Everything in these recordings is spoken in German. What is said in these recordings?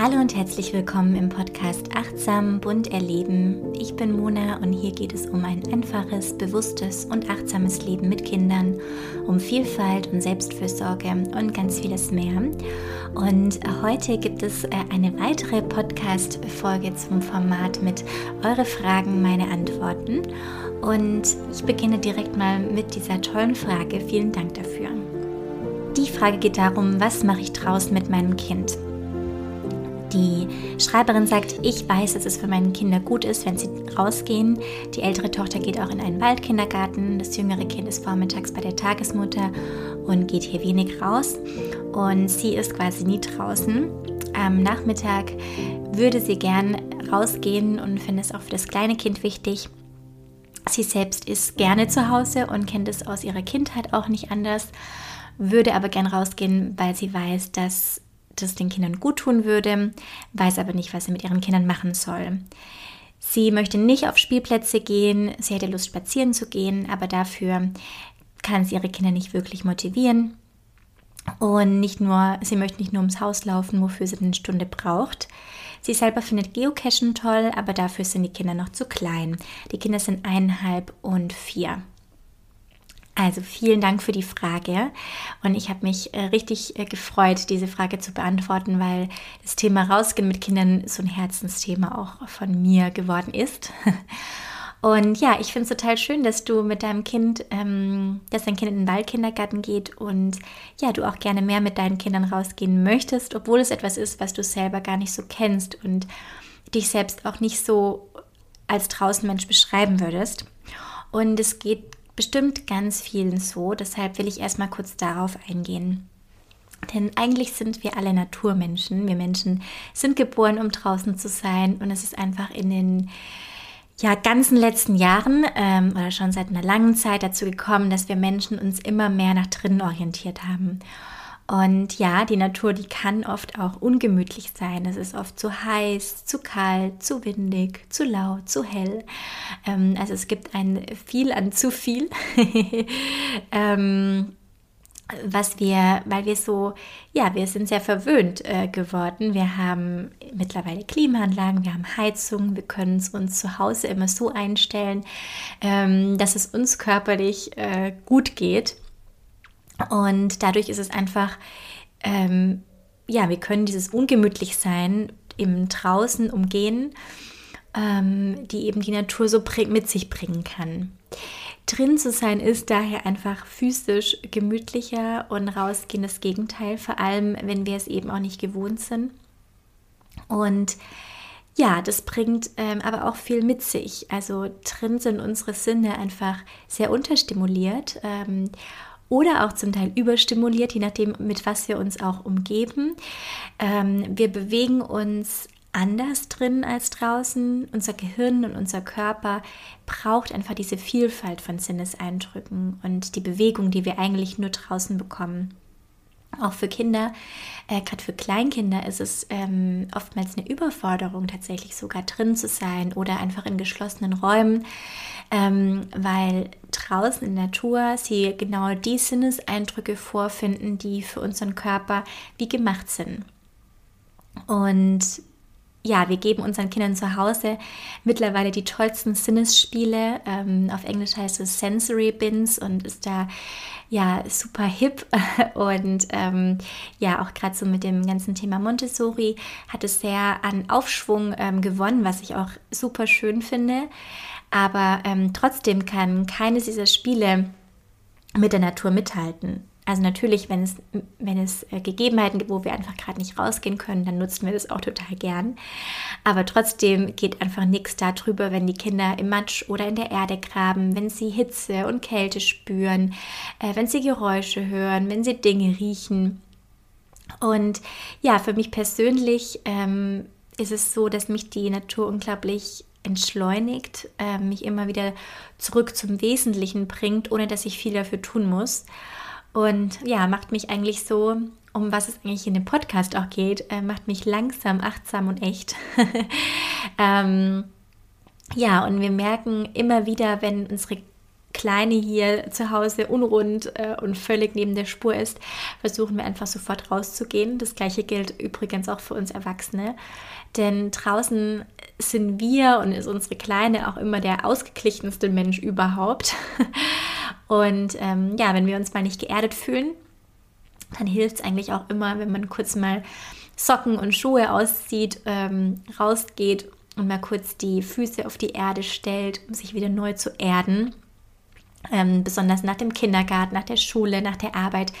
Hallo und herzlich willkommen im Podcast Achtsam bunt erleben. Ich bin Mona und hier geht es um ein einfaches, bewusstes und achtsames Leben mit Kindern, um Vielfalt und Selbstfürsorge und ganz vieles mehr. Und heute gibt es äh, eine weitere Podcast-Folge zum Format mit Eure Fragen, meine Antworten. Und ich beginne direkt mal mit dieser tollen Frage. Vielen Dank dafür. Die Frage geht darum, was mache ich draußen mit meinem Kind? Die Schreiberin sagt, ich weiß, dass es für meine Kinder gut ist, wenn sie rausgehen. Die ältere Tochter geht auch in einen Waldkindergarten. Das jüngere Kind ist vormittags bei der Tagesmutter und geht hier wenig raus. Und sie ist quasi nie draußen. Am Nachmittag würde sie gern rausgehen und finde es auch für das kleine Kind wichtig. Sie selbst ist gerne zu Hause und kennt es aus ihrer Kindheit auch nicht anders, würde aber gern rausgehen, weil sie weiß, dass das den Kindern gut tun würde, weiß aber nicht, was sie mit ihren Kindern machen soll. Sie möchte nicht auf Spielplätze gehen, sie hätte Lust spazieren zu gehen, aber dafür kann sie ihre Kinder nicht wirklich motivieren. Und nicht nur, sie möchte nicht nur ums Haus laufen, wofür sie eine Stunde braucht. Sie selber findet Geocachen toll, aber dafür sind die Kinder noch zu klein. Die Kinder sind eineinhalb und vier. Also vielen Dank für die Frage und ich habe mich äh, richtig äh, gefreut, diese Frage zu beantworten, weil das Thema Rausgehen mit Kindern so ein Herzensthema auch von mir geworden ist. Und ja, ich finde es total schön, dass du mit deinem Kind, ähm, dass dein Kind in den Waldkindergarten geht und ja, du auch gerne mehr mit deinen Kindern rausgehen möchtest, obwohl es etwas ist, was du selber gar nicht so kennst und dich selbst auch nicht so als Draußenmensch beschreiben würdest. Und es geht bestimmt ganz vielen so. Deshalb will ich erstmal kurz darauf eingehen. Denn eigentlich sind wir alle Naturmenschen. Wir Menschen sind geboren, um draußen zu sein. Und es ist einfach in den ja, ganzen letzten Jahren ähm, oder schon seit einer langen Zeit dazu gekommen, dass wir Menschen uns immer mehr nach drinnen orientiert haben. Und ja, die Natur, die kann oft auch ungemütlich sein. Es ist oft zu heiß, zu kalt, zu windig, zu laut, zu hell. Ähm, also es gibt ein viel an zu viel. ähm, was wir, weil wir so, ja, wir sind sehr verwöhnt äh, geworden. Wir haben mittlerweile Klimaanlagen, wir haben Heizung, wir können es uns zu Hause immer so einstellen, ähm, dass es uns körperlich äh, gut geht. Und dadurch ist es einfach, ähm, ja, wir können dieses Ungemütlichsein im Draußen umgehen, ähm, die eben die Natur so mit sich bringen kann. Drin zu sein ist daher einfach physisch gemütlicher und rausgehen das Gegenteil, vor allem wenn wir es eben auch nicht gewohnt sind. Und ja, das bringt ähm, aber auch viel mit sich. Also drin sind unsere Sinne einfach sehr unterstimuliert. Ähm, oder auch zum Teil überstimuliert, je nachdem, mit was wir uns auch umgeben. Ähm, wir bewegen uns anders drin als draußen. Unser Gehirn und unser Körper braucht einfach diese Vielfalt von Sinneseindrücken und die Bewegung, die wir eigentlich nur draußen bekommen. Auch für Kinder, äh, gerade für Kleinkinder, ist es ähm, oftmals eine Überforderung, tatsächlich sogar drin zu sein oder einfach in geschlossenen Räumen, ähm, weil draußen in der Natur sie genau die Sinneseindrücke vorfinden, die für unseren Körper wie gemacht sind. Und ja, wir geben unseren Kindern zu Hause mittlerweile die tollsten Sinnesspiele. Ähm, auf Englisch heißt es Sensory Bins und ist da ja super hip. Und ähm, ja, auch gerade so mit dem ganzen Thema Montessori hat es sehr an Aufschwung ähm, gewonnen, was ich auch super schön finde. Aber ähm, trotzdem kann keines dieser Spiele mit der Natur mithalten. Also natürlich, wenn es, wenn es äh, Gegebenheiten gibt, wo wir einfach gerade nicht rausgehen können, dann nutzen wir das auch total gern. Aber trotzdem geht einfach nichts darüber, wenn die Kinder im Matsch oder in der Erde graben, wenn sie Hitze und Kälte spüren, äh, wenn sie Geräusche hören, wenn sie Dinge riechen. Und ja, für mich persönlich ähm, ist es so, dass mich die Natur unglaublich entschleunigt, äh, mich immer wieder zurück zum Wesentlichen bringt, ohne dass ich viel dafür tun muss. Und ja, macht mich eigentlich so, um was es eigentlich in dem Podcast auch geht, äh, macht mich langsam, achtsam und echt. ähm, ja, und wir merken immer wieder, wenn unsere Kleine hier zu Hause unrund äh, und völlig neben der Spur ist, versuchen wir einfach sofort rauszugehen. Das gleiche gilt übrigens auch für uns Erwachsene. Denn draußen sind wir und ist unsere Kleine auch immer der ausgeglichenste Mensch überhaupt. Und ähm, ja, wenn wir uns mal nicht geerdet fühlen, dann hilft es eigentlich auch immer, wenn man kurz mal Socken und Schuhe auszieht, ähm, rausgeht und mal kurz die Füße auf die Erde stellt, um sich wieder neu zu erden. Ähm, besonders nach dem Kindergarten, nach der Schule, nach der Arbeit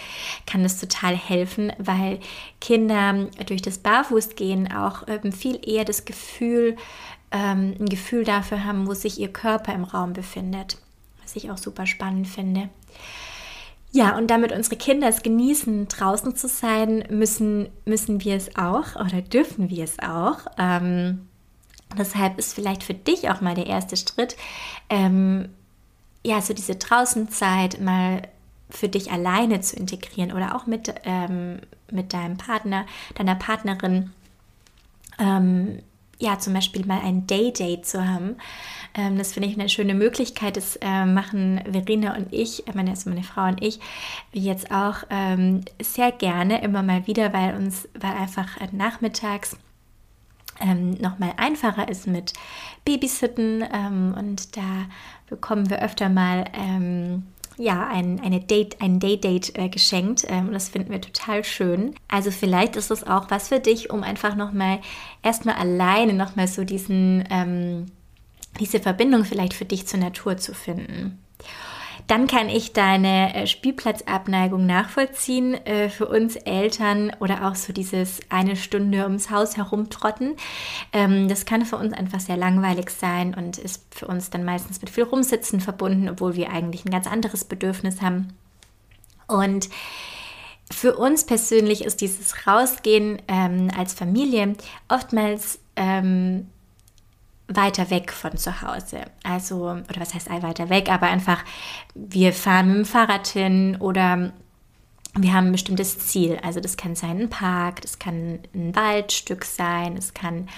kann das total helfen, weil Kinder durch das Barfußgehen auch ähm, viel eher das Gefühl, ähm, ein Gefühl dafür haben, wo sich ihr Körper im Raum befindet, was ich auch super spannend finde. Ja, und damit unsere Kinder es genießen, draußen zu sein, müssen, müssen wir es auch oder dürfen wir es auch. Ähm, deshalb ist vielleicht für dich auch mal der erste Schritt, ähm, ja, so diese Draußenzeit mal für dich alleine zu integrieren oder auch mit, ähm, mit deinem Partner, deiner Partnerin. Ähm, ja, zum Beispiel mal ein Day-Date zu haben. Ähm, das finde ich eine schöne Möglichkeit. Das äh, machen Verena und ich, äh, meine, also meine Frau und ich, jetzt auch ähm, sehr gerne immer mal wieder, weil uns, weil einfach äh, nachmittags ähm, nochmal einfacher ist mit Babysitten ähm, und da bekommen wir öfter mal ähm, ja, ein, eine Date, ein Day-Date äh, geschenkt ähm, und das finden wir total schön. Also vielleicht ist es auch was für dich, um einfach nochmal erstmal alleine nochmal so diesen, ähm, diese Verbindung vielleicht für dich zur Natur zu finden. Dann kann ich deine äh, Spielplatzabneigung nachvollziehen äh, für uns Eltern oder auch so dieses eine Stunde ums Haus herumtrotten. Ähm, das kann für uns einfach sehr langweilig sein und ist für uns dann meistens mit viel Rumsitzen verbunden, obwohl wir eigentlich ein ganz anderes Bedürfnis haben. Und für uns persönlich ist dieses Rausgehen ähm, als Familie oftmals ähm, weiter weg von zu Hause. Also, oder was heißt weiter weg, aber einfach, wir fahren mit dem Fahrrad hin oder wir haben ein bestimmtes Ziel. Also das kann sein ein Park, das kann ein Waldstück sein, es kann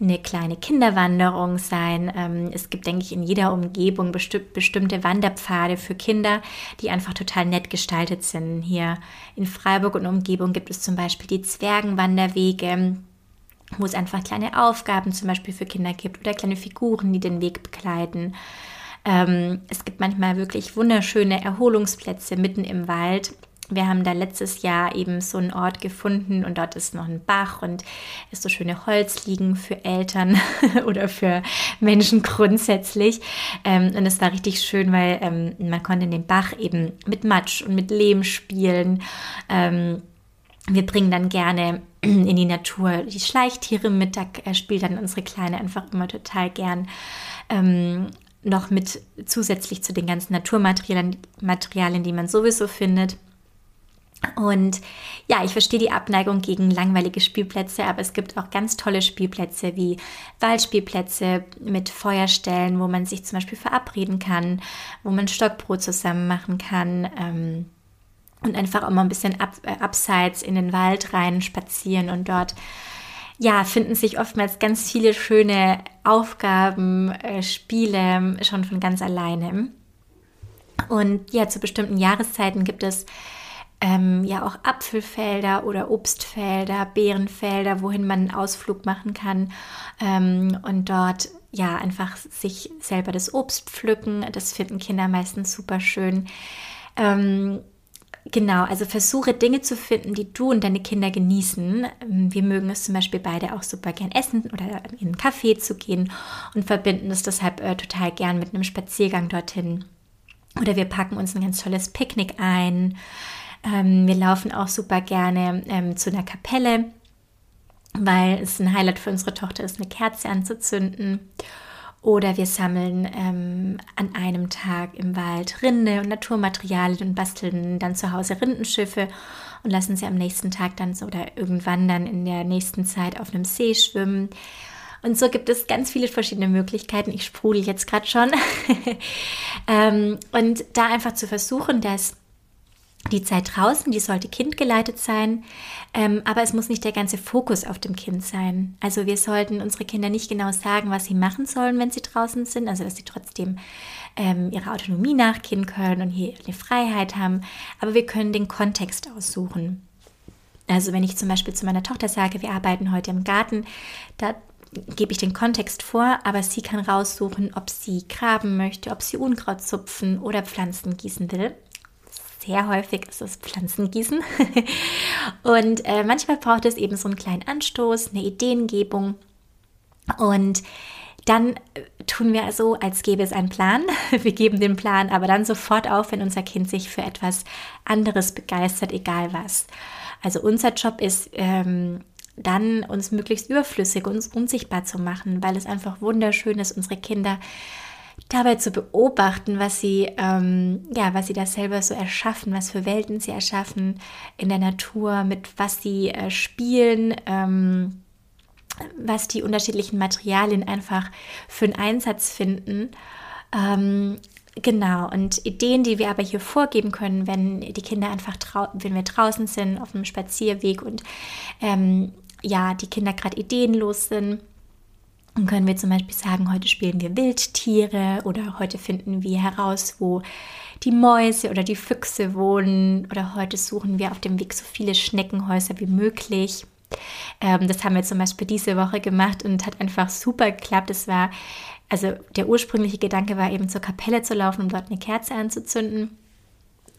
eine kleine Kinderwanderung sein. Ähm, es gibt, denke ich, in jeder Umgebung bestimmte Wanderpfade für Kinder, die einfach total nett gestaltet sind. Hier in Freiburg und Umgebung gibt es zum Beispiel die Zwergenwanderwege wo es einfach kleine Aufgaben zum Beispiel für Kinder gibt oder kleine Figuren, die den Weg begleiten. Ähm, es gibt manchmal wirklich wunderschöne Erholungsplätze mitten im Wald. Wir haben da letztes Jahr eben so einen Ort gefunden und dort ist noch ein Bach und ist so schöne Holzliegen für Eltern oder für Menschen grundsätzlich. Ähm, und es war richtig schön, weil ähm, man konnte in dem Bach eben mit Matsch und mit Lehm spielen. Ähm, wir bringen dann gerne in die Natur die Schleichtiere mit. Da spielt dann unsere Kleine einfach immer total gern. Ähm, noch mit zusätzlich zu den ganzen Naturmaterialien, Materialien, die man sowieso findet. Und ja, ich verstehe die Abneigung gegen langweilige Spielplätze, aber es gibt auch ganz tolle Spielplätze wie Waldspielplätze mit Feuerstellen, wo man sich zum Beispiel verabreden kann, wo man Stockbrot zusammen machen kann. Ähm, und einfach mal ein bisschen ab, äh, abseits in den Wald rein spazieren und dort ja, finden sich oftmals ganz viele schöne Aufgaben, äh, Spiele schon von ganz alleine. Und ja, zu bestimmten Jahreszeiten gibt es ähm, ja auch Apfelfelder oder Obstfelder, Beerenfelder, wohin man einen Ausflug machen kann ähm, und dort ja einfach sich selber das Obst pflücken. Das finden Kinder meistens super schön. Ähm, Genau, also versuche Dinge zu finden, die du und deine Kinder genießen. Ähm, wir mögen es zum Beispiel beide auch super gern essen oder in einen Café zu gehen und verbinden es deshalb äh, total gern mit einem Spaziergang dorthin. Oder wir packen uns ein ganz tolles Picknick ein. Ähm, wir laufen auch super gerne ähm, zu einer Kapelle, weil es ein Highlight für unsere Tochter ist, eine Kerze anzuzünden. Oder wir sammeln ähm, an einem Tag im Wald Rinde und Naturmaterialien und basteln dann zu Hause Rindenschiffe und lassen sie am nächsten Tag dann so oder irgendwann dann in der nächsten Zeit auf einem See schwimmen. Und so gibt es ganz viele verschiedene Möglichkeiten. Ich sprudel jetzt gerade schon. ähm, und da einfach zu versuchen, dass die Zeit draußen, die sollte kindgeleitet sein, ähm, aber es muss nicht der ganze Fokus auf dem Kind sein. Also wir sollten unsere Kinder nicht genau sagen, was sie machen sollen, wenn sie draußen sind, also dass sie trotzdem ähm, ihrer Autonomie nachgehen können und hier eine Freiheit haben, aber wir können den Kontext aussuchen. Also wenn ich zum Beispiel zu meiner Tochter sage, wir arbeiten heute im Garten, da gebe ich den Kontext vor, aber sie kann raussuchen, ob sie graben möchte, ob sie Unkraut zupfen oder Pflanzen gießen will sehr häufig ist es Pflanzengießen. und äh, manchmal braucht es eben so einen kleinen Anstoß, eine Ideengebung. Und dann äh, tun wir so, als gäbe es einen Plan. Wir geben den Plan aber dann sofort auf, wenn unser Kind sich für etwas anderes begeistert, egal was. Also unser Job ist ähm, dann, uns möglichst überflüssig, uns unsichtbar zu machen, weil es einfach wunderschön ist, unsere Kinder dabei zu beobachten, was sie, ähm, ja, was sie da selber so erschaffen, was für Welten sie erschaffen in der Natur, mit was sie äh, spielen, ähm, was die unterschiedlichen Materialien einfach für einen Einsatz finden. Ähm, Genau, und Ideen, die wir aber hier vorgeben können, wenn die Kinder einfach, wenn wir draußen sind auf einem Spazierweg und ähm, ja, die Kinder gerade ideenlos sind, dann können wir zum Beispiel sagen, heute spielen wir Wildtiere oder heute finden wir heraus, wo die Mäuse oder die Füchse wohnen oder heute suchen wir auf dem Weg so viele Schneckenhäuser wie möglich. Ähm, das haben wir zum Beispiel diese Woche gemacht und hat einfach super geklappt. Es war, also der ursprüngliche Gedanke war eben zur Kapelle zu laufen, um dort eine Kerze anzuzünden.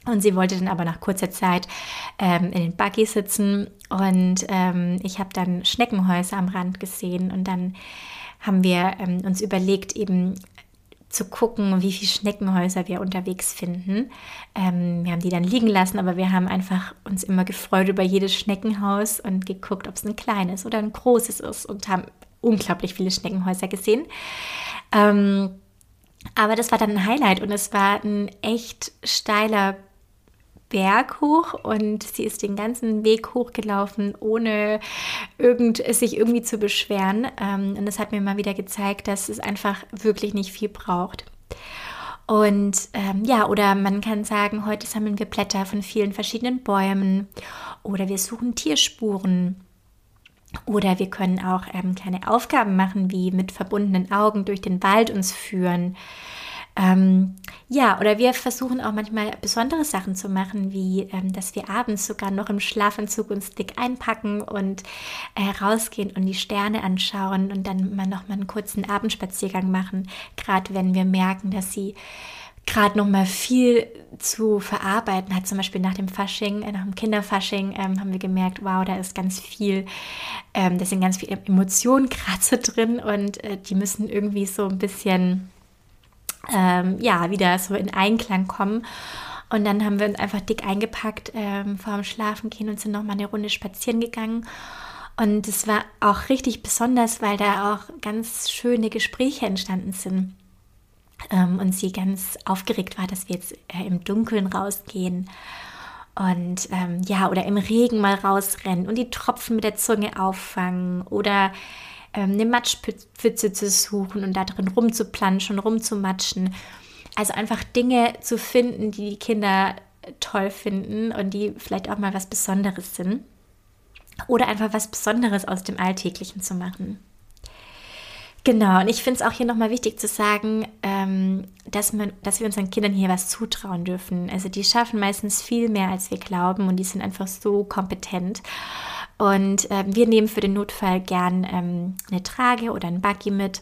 Und sie wollte dann aber nach kurzer Zeit ähm, in den Buggy sitzen und ähm, ich habe dann Schneckenhäuser am Rand gesehen und dann haben wir ähm, uns überlegt, eben zu gucken, wie viele Schneckenhäuser wir unterwegs finden. Ähm, wir haben die dann liegen lassen, aber wir haben einfach uns immer gefreut über jedes Schneckenhaus und geguckt, ob es ein kleines oder ein großes ist und haben unglaublich viele Schneckenhäuser gesehen. Ähm, aber das war dann ein Highlight und es war ein echt steiler Berg hoch und sie ist den ganzen Weg hochgelaufen, ohne irgend, sich irgendwie zu beschweren. Ähm, und das hat mir mal wieder gezeigt, dass es einfach wirklich nicht viel braucht. Und ähm, ja, oder man kann sagen, heute sammeln wir Blätter von vielen verschiedenen Bäumen oder wir suchen Tierspuren. Oder wir können auch ähm, kleine Aufgaben machen, wie mit verbundenen Augen durch den Wald uns führen ähm, ja, oder wir versuchen auch manchmal besondere Sachen zu machen, wie ähm, dass wir abends sogar noch im Schlafanzug uns dick einpacken und äh, rausgehen und die Sterne anschauen und dann mal noch einen kurzen Abendspaziergang machen, gerade wenn wir merken, dass sie gerade noch mal viel zu verarbeiten hat. Zum Beispiel nach dem Fasching, äh, nach dem Kinderfasching ähm, haben wir gemerkt, wow, da ist ganz viel, ähm, da sind ganz viele Emotionen gerade so drin und äh, die müssen irgendwie so ein bisschen ähm, ja, wieder so in Einklang kommen. Und dann haben wir uns einfach dick eingepackt ähm, vor dem Schlafengehen und sind noch mal eine Runde spazieren gegangen. Und es war auch richtig besonders, weil da auch ganz schöne Gespräche entstanden sind. Ähm, und sie ganz aufgeregt war, dass wir jetzt äh, im Dunkeln rausgehen. Und ähm, ja, oder im Regen mal rausrennen und die Tropfen mit der Zunge auffangen oder eine Matschpfütze zu suchen und da drin rumzuplanschen, rumzumatschen. Also einfach Dinge zu finden, die die Kinder toll finden und die vielleicht auch mal was Besonderes sind. Oder einfach was Besonderes aus dem Alltäglichen zu machen. Genau, und ich finde es auch hier nochmal wichtig zu sagen, ähm, dass, man, dass wir unseren Kindern hier was zutrauen dürfen. Also die schaffen meistens viel mehr, als wir glauben und die sind einfach so kompetent. Und äh, wir nehmen für den Notfall gern ähm, eine Trage oder ein Buggy mit.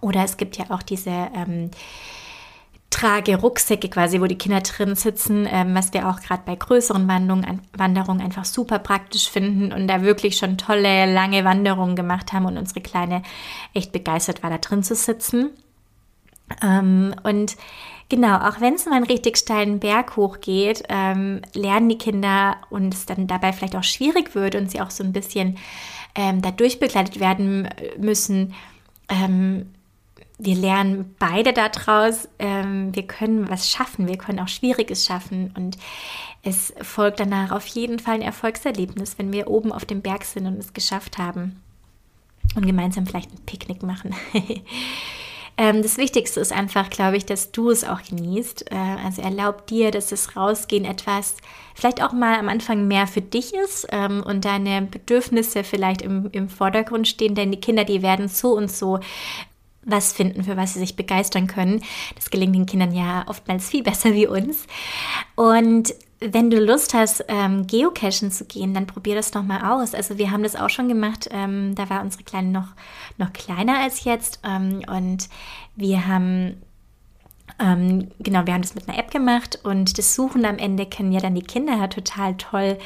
Oder es gibt ja auch diese ähm, Trage-Rucksäcke quasi, wo die Kinder drin sitzen, ähm, was wir auch gerade bei größeren Wanderungen, Wanderungen einfach super praktisch finden und da wirklich schon tolle, lange Wanderungen gemacht haben und unsere Kleine echt begeistert war, da drin zu sitzen. Ähm, und Genau, auch wenn es mal einen richtig steilen Berg hochgeht, ähm, lernen die Kinder und es dann dabei vielleicht auch schwierig wird und sie auch so ein bisschen ähm, dadurch begleitet werden müssen. Ähm, wir lernen beide daraus, ähm, wir können was schaffen, wir können auch Schwieriges schaffen und es folgt danach auf jeden Fall ein Erfolgserlebnis, wenn wir oben auf dem Berg sind und es geschafft haben und gemeinsam vielleicht ein Picknick machen. Ähm, das Wichtigste ist einfach, glaube ich, dass du es auch genießt. Äh, also erlaub dir, dass das Rausgehen etwas vielleicht auch mal am Anfang mehr für dich ist ähm, und deine Bedürfnisse vielleicht im, im Vordergrund stehen, denn die Kinder, die werden so und so was finden, für was sie sich begeistern können. Das gelingt den Kindern ja oftmals viel besser wie uns. Und wenn du Lust hast, ähm, geocachen zu gehen, dann probier das doch mal aus. Also wir haben das auch schon gemacht. Ähm, da war unsere Kleine noch, noch kleiner als jetzt. Ähm, und wir haben ähm, genau, wir haben das mit einer App gemacht und das Suchen am Ende können ja dann die Kinder total toll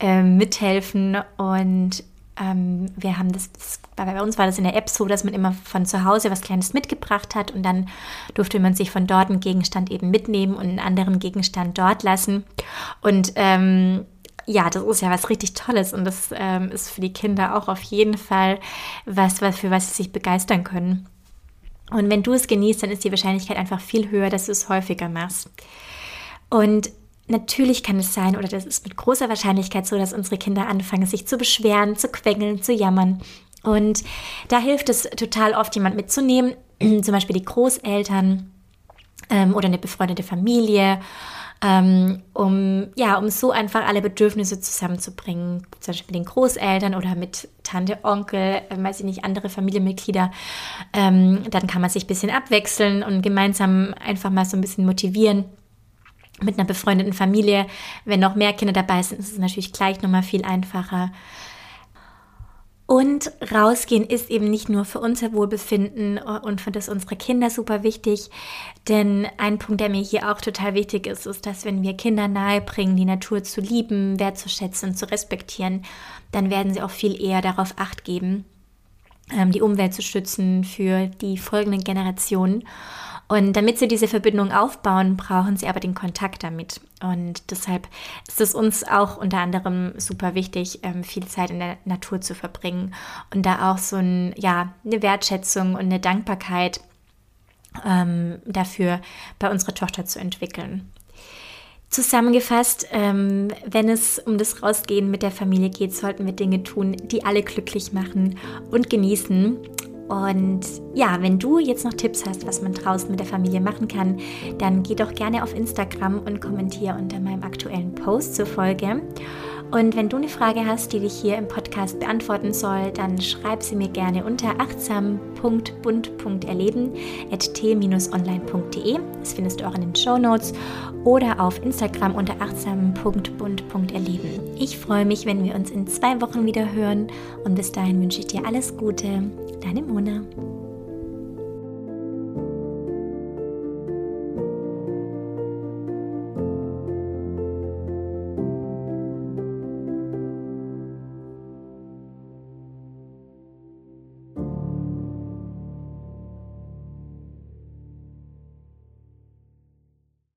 äh, mithelfen und ähm, wir haben das, das, bei uns war das in der App so, dass man immer von zu Hause was Kleines mitgebracht hat und dann durfte man sich von dort einen Gegenstand eben mitnehmen und einen anderen Gegenstand dort lassen. Und ähm, ja, das ist ja was richtig Tolles und das ähm, ist für die Kinder auch auf jeden Fall was, was, für was sie sich begeistern können. Und wenn du es genießt, dann ist die Wahrscheinlichkeit einfach viel höher, dass du es häufiger machst. Und Natürlich kann es sein, oder das ist mit großer Wahrscheinlichkeit so, dass unsere Kinder anfangen, sich zu beschweren, zu quengeln, zu jammern. Und da hilft es total oft, jemand mitzunehmen, zum Beispiel die Großeltern ähm, oder eine befreundete Familie, ähm, um, ja, um so einfach alle Bedürfnisse zusammenzubringen, zum Beispiel mit den Großeltern oder mit Tante, Onkel, äh, weiß ich nicht, andere Familienmitglieder. Ähm, dann kann man sich ein bisschen abwechseln und gemeinsam einfach mal so ein bisschen motivieren mit einer befreundeten Familie, wenn noch mehr Kinder dabei sind, ist es natürlich gleich nochmal viel einfacher. Und rausgehen ist eben nicht nur für unser Wohlbefinden und für das unserer Kinder super wichtig. Denn ein Punkt, der mir hier auch total wichtig ist, ist, dass wenn wir Kinder nahebringen, die Natur zu lieben, wertzuschätzen und zu respektieren, dann werden sie auch viel eher darauf acht geben, ähm, die Umwelt zu schützen für die folgenden Generationen. Und damit sie diese Verbindung aufbauen, brauchen sie aber den Kontakt damit. Und deshalb ist es uns auch unter anderem super wichtig, ähm, viel Zeit in der Natur zu verbringen und da auch so ein, ja, eine Wertschätzung und eine Dankbarkeit ähm, dafür bei unserer Tochter zu entwickeln. Zusammengefasst, ähm, wenn es um das Rausgehen mit der Familie geht, sollten wir Dinge tun, die alle glücklich machen und genießen und ja, wenn du jetzt noch Tipps hast, was man draußen mit der Familie machen kann, dann geh doch gerne auf Instagram und kommentiere unter meinem aktuellen Post zur Folge. Und wenn du eine Frage hast, die dich hier im Podcast beantworten soll, dann schreib sie mir gerne unter achtsam.bund.erleben.t-online.de. Das findest du auch in den Show Notes oder auf Instagram unter achtsam.bund.erleben. Ich freue mich, wenn wir uns in zwei Wochen wieder hören und bis dahin wünsche ich dir alles Gute. Deine Mona.